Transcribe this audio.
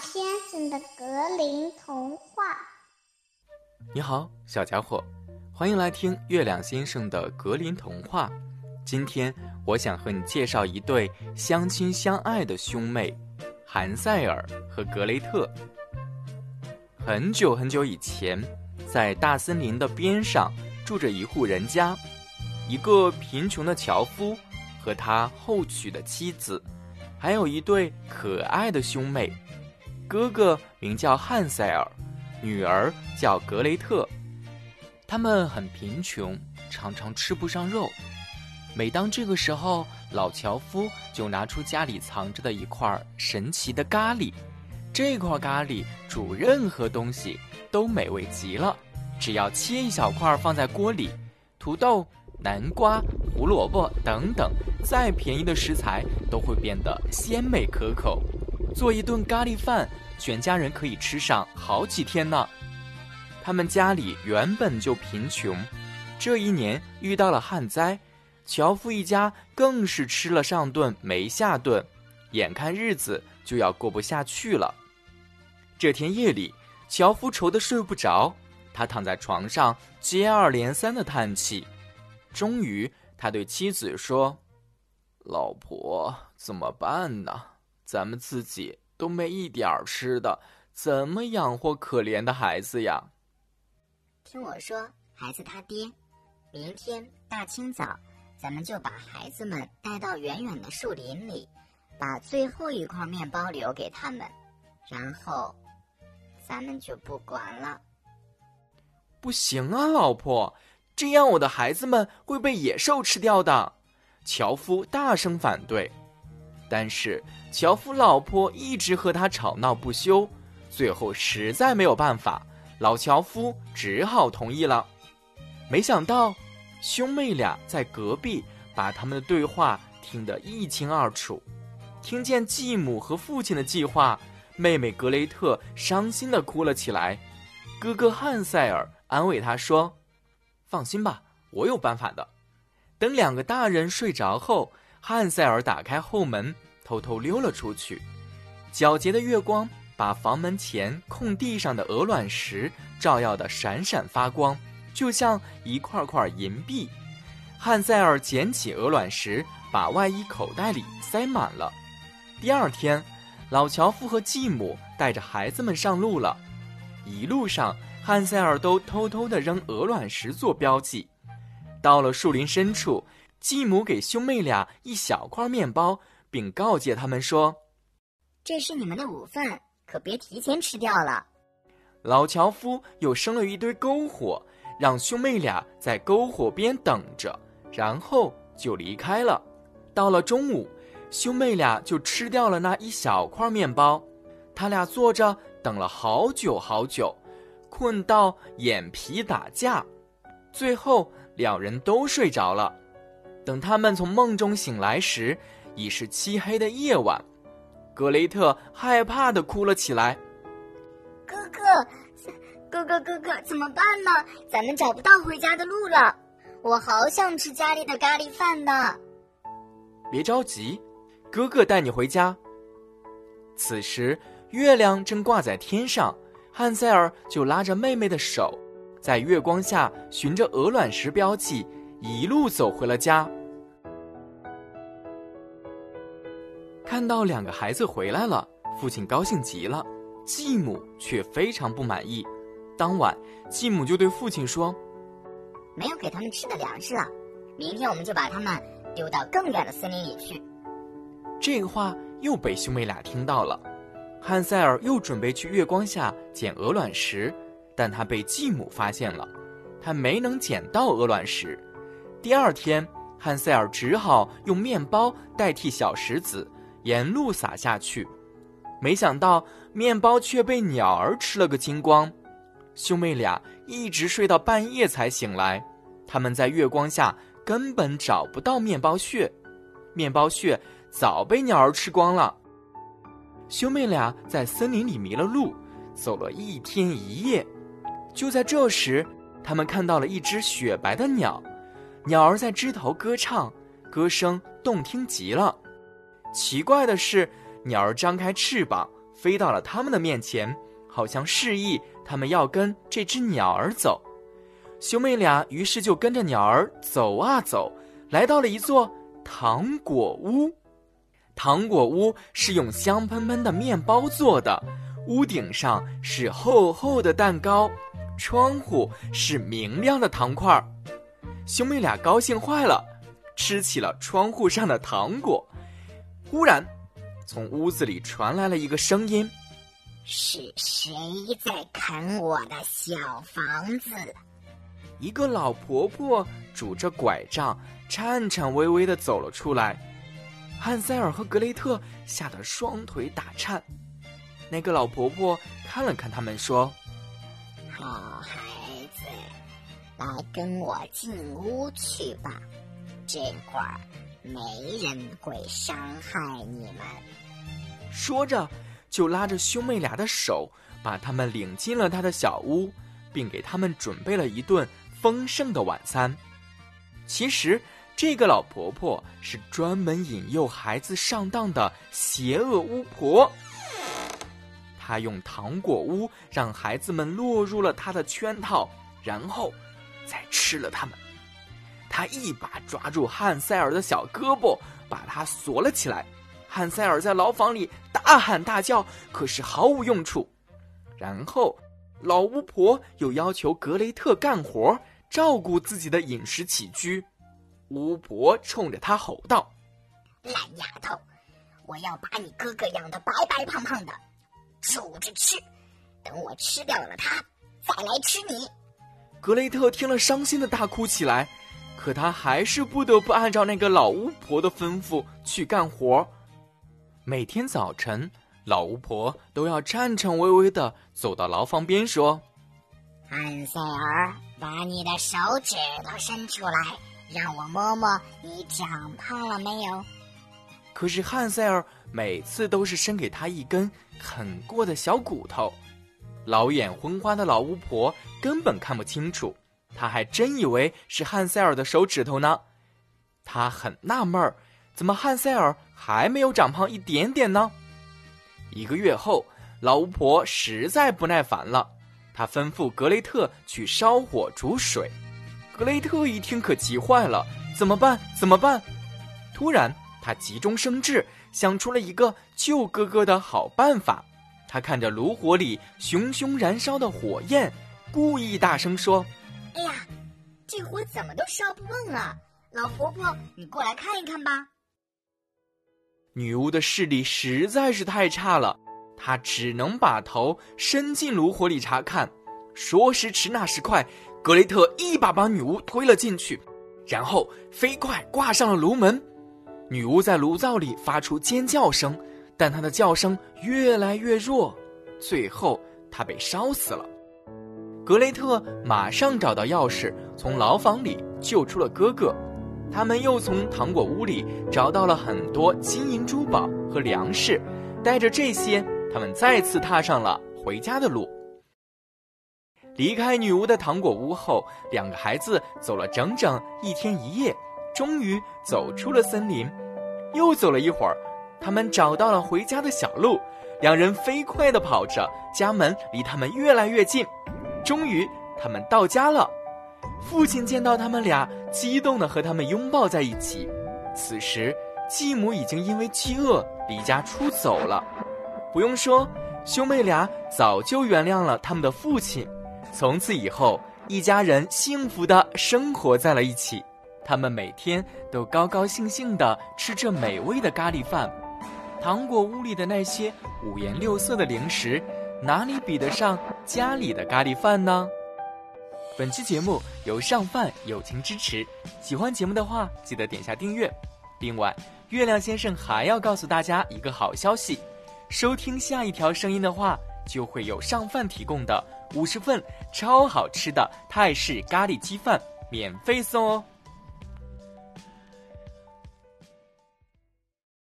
先生的格林童话。你好，小家伙，欢迎来听月亮先生的格林童话。今天我想和你介绍一对相亲相爱的兄妹——韩塞尔和格雷特。很久很久以前，在大森林的边上住着一户人家，一个贫穷的樵夫和他后娶的妻子。还有一对可爱的兄妹，哥哥名叫汉塞尔，女儿叫格雷特。他们很贫穷，常常吃不上肉。每当这个时候，老樵夫就拿出家里藏着的一块神奇的咖喱。这块咖喱煮任何东西都美味极了，只要切一小块放在锅里，土豆。南瓜、胡萝卜等等，再便宜的食材都会变得鲜美可口。做一顿咖喱饭，全家人可以吃上好几天呢。他们家里原本就贫穷，这一年遇到了旱灾，樵夫一家更是吃了上顿没下顿，眼看日子就要过不下去了。这天夜里，樵夫愁得睡不着，他躺在床上接二连三的叹气。终于，他对妻子说：“老婆，怎么办呢？咱们自己都没一点儿吃的，怎么养活可怜的孩子呀？”听我说，孩子他爹，明天大清早，咱们就把孩子们带到远远的树林里，把最后一块面包留给他们，然后，咱们就不管了。不行啊，老婆。这样，我的孩子们会被野兽吃掉的。樵夫大声反对，但是樵夫老婆一直和他吵闹不休，最后实在没有办法，老樵夫只好同意了。没想到，兄妹俩在隔壁把他们的对话听得一清二楚，听见继母和父亲的计划，妹妹格雷特伤心的哭了起来，哥哥汉塞尔安慰她说。放心吧，我有办法的。等两个大人睡着后，汉塞尔打开后门，偷偷溜了出去。皎洁的月光把房门前空地上的鹅卵石照耀得闪闪发光，就像一块块银币。汉塞尔捡起鹅卵石，把外衣口袋里塞满了。第二天，老樵夫和继母带着孩子们上路了。一路上，汉塞尔都偷偷地扔鹅卵石做标记。到了树林深处，继母给兄妹俩一小块面包，并告诫他们说：“这是你们的午饭，可别提前吃掉了。”老樵夫又生了一堆篝火，让兄妹俩在篝火边等着，然后就离开了。到了中午，兄妹俩就吃掉了那一小块面包。他俩坐着。等了好久好久，困到眼皮打架，最后两人都睡着了。等他们从梦中醒来时，已是漆黑的夜晚。格雷特害怕的哭了起来：“哥哥，哥哥，哥哥，怎么办呢？咱们找不到回家的路了。我好想吃家里的咖喱饭呢。”别着急，哥哥带你回家。此时。月亮正挂在天上，汉塞尔就拉着妹妹的手，在月光下循着鹅卵石标记，一路走回了家。看到两个孩子回来了，父亲高兴极了，继母却非常不满意。当晚，继母就对父亲说：“没有给他们吃的粮食了，明天我们就把他们丢到更远的森林里去。”这个话又被兄妹俩听到了。汉塞尔又准备去月光下捡鹅卵石，但他被继母发现了，他没能捡到鹅卵石。第二天，汉塞尔只好用面包代替小石子，沿路撒下去。没想到，面包却被鸟儿吃了个精光。兄妹俩一直睡到半夜才醒来，他们在月光下根本找不到面包屑，面包屑早被鸟儿吃光了。兄妹俩在森林里迷了路，走了一天一夜。就在这时，他们看到了一只雪白的鸟，鸟儿在枝头歌唱，歌声动听极了。奇怪的是，鸟儿张开翅膀飞到了他们的面前，好像示意他们要跟这只鸟儿走。兄妹俩于是就跟着鸟儿走啊走，来到了一座糖果屋。糖果屋是用香喷喷的面包做的，屋顶上是厚厚的蛋糕，窗户是明亮的糖块儿。兄妹俩高兴坏了，吃起了窗户上的糖果。忽然，从屋子里传来了一个声音：“是谁在啃我的小房子？”一个老婆婆拄着拐杖，颤颤巍巍的走了出来。汉塞尔和格雷特吓得双腿打颤。那个老婆婆看了看他们，说：“好孩子，来跟我进屋去吧，这会儿没人会伤害你们。”说着，就拉着兄妹俩的手，把他们领进了他的小屋，并给他们准备了一顿。丰盛的晚餐。其实，这个老婆婆是专门引诱孩子上当的邪恶巫婆。她用糖果屋让孩子们落入了她的圈套，然后再吃了他们。她一把抓住汉塞尔的小胳膊，把他锁了起来。汉塞尔在牢房里大喊大叫，可是毫无用处。然后，老巫婆又要求格雷特干活。照顾自己的饮食起居，巫婆冲着他吼道：“烂丫头，我要把你哥哥养的白白胖胖的，煮着吃，等我吃掉了他，再来吃你。”格雷特听了，伤心的大哭起来。可他还是不得不按照那个老巫婆的吩咐去干活。每天早晨，老巫婆都要颤颤巍巍的走到牢房边说。汉塞尔，把你的手指头伸出来，让我摸摸你长胖了没有。可是汉塞尔每次都是伸给他一根啃过的小骨头。老眼昏花的老巫婆根本看不清楚，他还真以为是汉塞尔的手指头呢。他很纳闷儿，怎么汉塞尔还没有长胖一点点呢？一个月后，老巫婆实在不耐烦了。她吩咐格雷特去烧火煮水，格雷特一听可急坏了，怎么办？怎么办？突然，他急中生智，想出了一个救哥哥的好办法。他看着炉火里熊熊燃烧的火焰，故意大声说：“哎呀，这火怎么都烧不旺啊！老婆婆，你过来看一看吧。”女巫的视力实在是太差了。她只能把头伸进炉火里查看。说时迟，那时快，格雷特一把把女巫推了进去，然后飞快挂上了炉门。女巫在炉灶里发出尖叫声，但她的叫声越来越弱，最后她被烧死了。格雷特马上找到钥匙，从牢房里救出了哥哥。他们又从糖果屋里找到了很多金银珠宝和粮食，带着这些。他们再次踏上了回家的路。离开女巫的糖果屋后，两个孩子走了整整一天一夜，终于走出了森林。又走了一会儿，他们找到了回家的小路。两人飞快地跑着，家门离他们越来越近。终于，他们到家了。父亲见到他们俩，激动地和他们拥抱在一起。此时，继母已经因为饥饿离家出走了。不用说，兄妹俩早就原谅了他们的父亲。从此以后，一家人幸福的生活在了一起。他们每天都高高兴兴的吃着美味的咖喱饭。糖果屋里的那些五颜六色的零食，哪里比得上家里的咖喱饭呢？本期节目由上饭友情支持。喜欢节目的话，记得点下订阅。另外，月亮先生还要告诉大家一个好消息。收听下一条声音的话，就会有上饭提供的五十份超好吃的泰式咖喱鸡饭免费送哦。